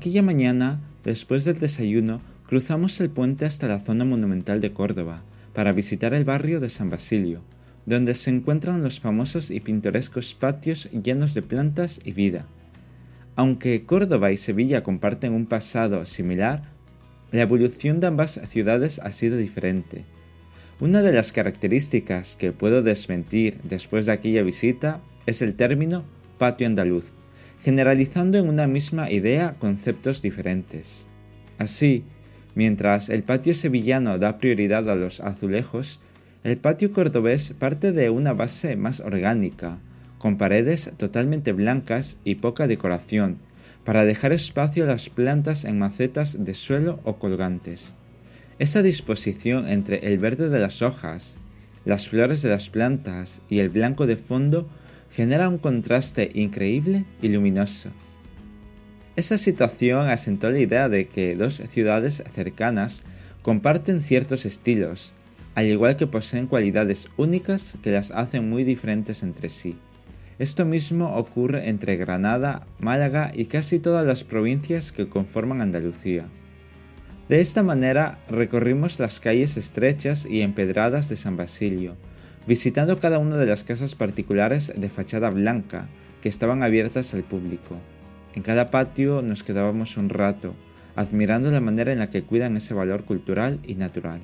Aquella mañana, después del desayuno, cruzamos el puente hasta la zona monumental de Córdoba para visitar el barrio de San Basilio, donde se encuentran los famosos y pintorescos patios llenos de plantas y vida. Aunque Córdoba y Sevilla comparten un pasado similar, la evolución de ambas ciudades ha sido diferente. Una de las características que puedo desmentir después de aquella visita es el término patio andaluz, generalizando en una misma idea conceptos diferentes. Así, mientras el patio sevillano da prioridad a los azulejos, el patio cordobés parte de una base más orgánica, con paredes totalmente blancas y poca decoración, para dejar espacio a las plantas en macetas de suelo o colgantes. Esa disposición entre el verde de las hojas, las flores de las plantas y el blanco de fondo genera un contraste increíble y luminoso. Esa situación asentó la idea de que dos ciudades cercanas comparten ciertos estilos, al igual que poseen cualidades únicas que las hacen muy diferentes entre sí. Esto mismo ocurre entre Granada, Málaga y casi todas las provincias que conforman Andalucía. De esta manera recorrimos las calles estrechas y empedradas de San Basilio, visitando cada una de las casas particulares de fachada blanca que estaban abiertas al público. En cada patio nos quedábamos un rato, admirando la manera en la que cuidan ese valor cultural y natural.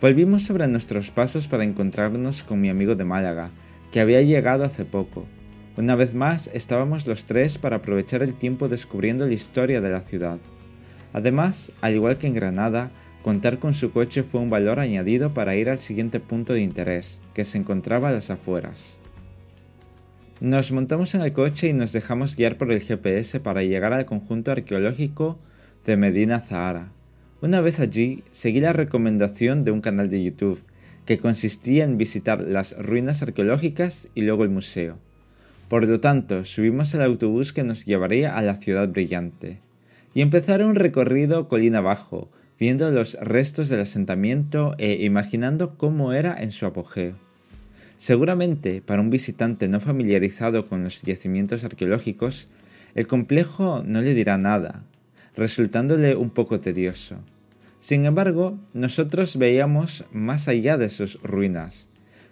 Volvimos sobre nuestros pasos para encontrarnos con mi amigo de Málaga, que había llegado hace poco. Una vez más estábamos los tres para aprovechar el tiempo descubriendo la historia de la ciudad. Además, al igual que en Granada, Contar con su coche fue un valor añadido para ir al siguiente punto de interés, que se encontraba a las afueras. Nos montamos en el coche y nos dejamos guiar por el GPS para llegar al conjunto arqueológico de Medina Zahara. Una vez allí, seguí la recomendación de un canal de YouTube, que consistía en visitar las ruinas arqueológicas y luego el museo. Por lo tanto, subimos al autobús que nos llevaría a la ciudad brillante, y empezar un recorrido colina abajo, viendo los restos del asentamiento e imaginando cómo era en su apogeo. Seguramente, para un visitante no familiarizado con los yacimientos arqueológicos, el complejo no le dirá nada, resultándole un poco tedioso. Sin embargo, nosotros veíamos más allá de sus ruinas.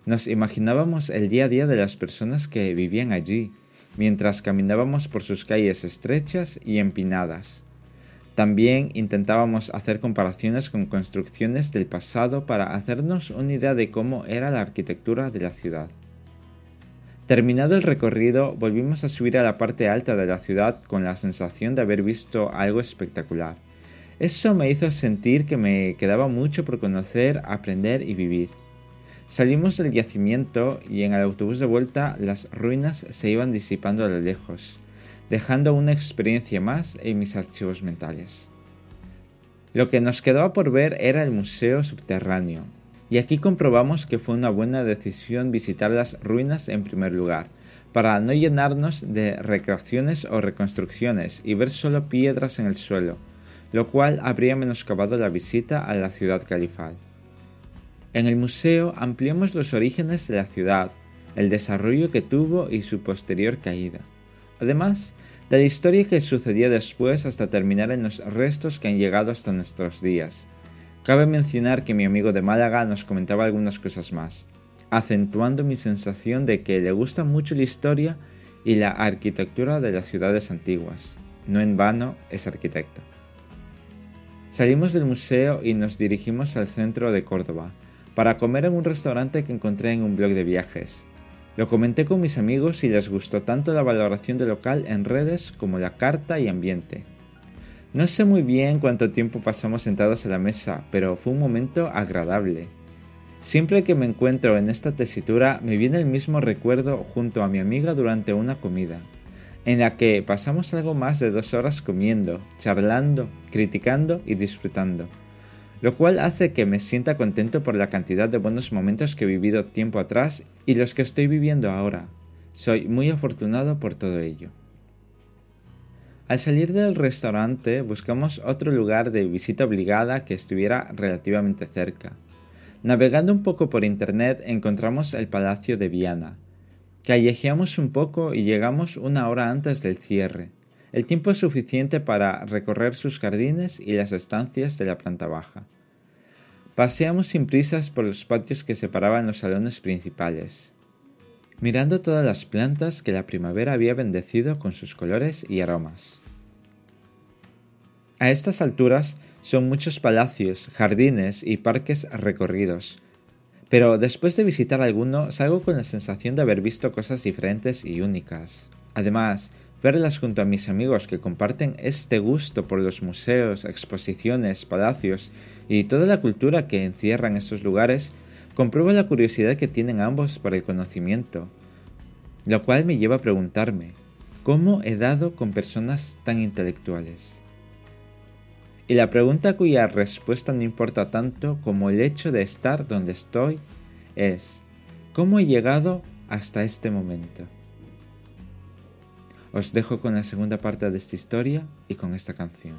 Nos imaginábamos el día a día de las personas que vivían allí, mientras caminábamos por sus calles estrechas y empinadas. También intentábamos hacer comparaciones con construcciones del pasado para hacernos una idea de cómo era la arquitectura de la ciudad. Terminado el recorrido, volvimos a subir a la parte alta de la ciudad con la sensación de haber visto algo espectacular. Eso me hizo sentir que me quedaba mucho por conocer, aprender y vivir. Salimos del yacimiento y en el autobús de vuelta las ruinas se iban disipando a lo lejos dejando una experiencia más en mis archivos mentales. Lo que nos quedaba por ver era el museo subterráneo, y aquí comprobamos que fue una buena decisión visitar las ruinas en primer lugar, para no llenarnos de recreaciones o reconstrucciones y ver solo piedras en el suelo, lo cual habría menoscabado la visita a la ciudad califal. En el museo ampliamos los orígenes de la ciudad, el desarrollo que tuvo y su posterior caída. Además, de la historia que sucedió después hasta terminar en los restos que han llegado hasta nuestros días. Cabe mencionar que mi amigo de Málaga nos comentaba algunas cosas más, acentuando mi sensación de que le gusta mucho la historia y la arquitectura de las ciudades antiguas. No en vano es arquitecto. Salimos del museo y nos dirigimos al centro de Córdoba, para comer en un restaurante que encontré en un blog de viajes, lo comenté con mis amigos y les gustó tanto la valoración del local en redes como la carta y ambiente. No sé muy bien cuánto tiempo pasamos sentados a la mesa, pero fue un momento agradable. Siempre que me encuentro en esta tesitura me viene el mismo recuerdo junto a mi amiga durante una comida, en la que pasamos algo más de dos horas comiendo, charlando, criticando y disfrutando lo cual hace que me sienta contento por la cantidad de buenos momentos que he vivido tiempo atrás y los que estoy viviendo ahora. Soy muy afortunado por todo ello. Al salir del restaurante buscamos otro lugar de visita obligada que estuviera relativamente cerca. Navegando un poco por internet encontramos el Palacio de Viana. Callejeamos un poco y llegamos una hora antes del cierre. El tiempo suficiente para recorrer sus jardines y las estancias de la planta baja. Paseamos sin prisas por los patios que separaban los salones principales, mirando todas las plantas que la primavera había bendecido con sus colores y aromas. A estas alturas son muchos palacios, jardines y parques recorridos, pero después de visitar alguno salgo con la sensación de haber visto cosas diferentes y únicas. Además, verlas junto a mis amigos que comparten este gusto por los museos, exposiciones, palacios y toda la cultura que encierran estos lugares, comprueba la curiosidad que tienen ambos por el conocimiento, lo cual me lleva a preguntarme, ¿cómo he dado con personas tan intelectuales? Y la pregunta cuya respuesta no importa tanto como el hecho de estar donde estoy es, ¿cómo he llegado hasta este momento? Os dejo con la segunda parte de esta historia y con esta canción.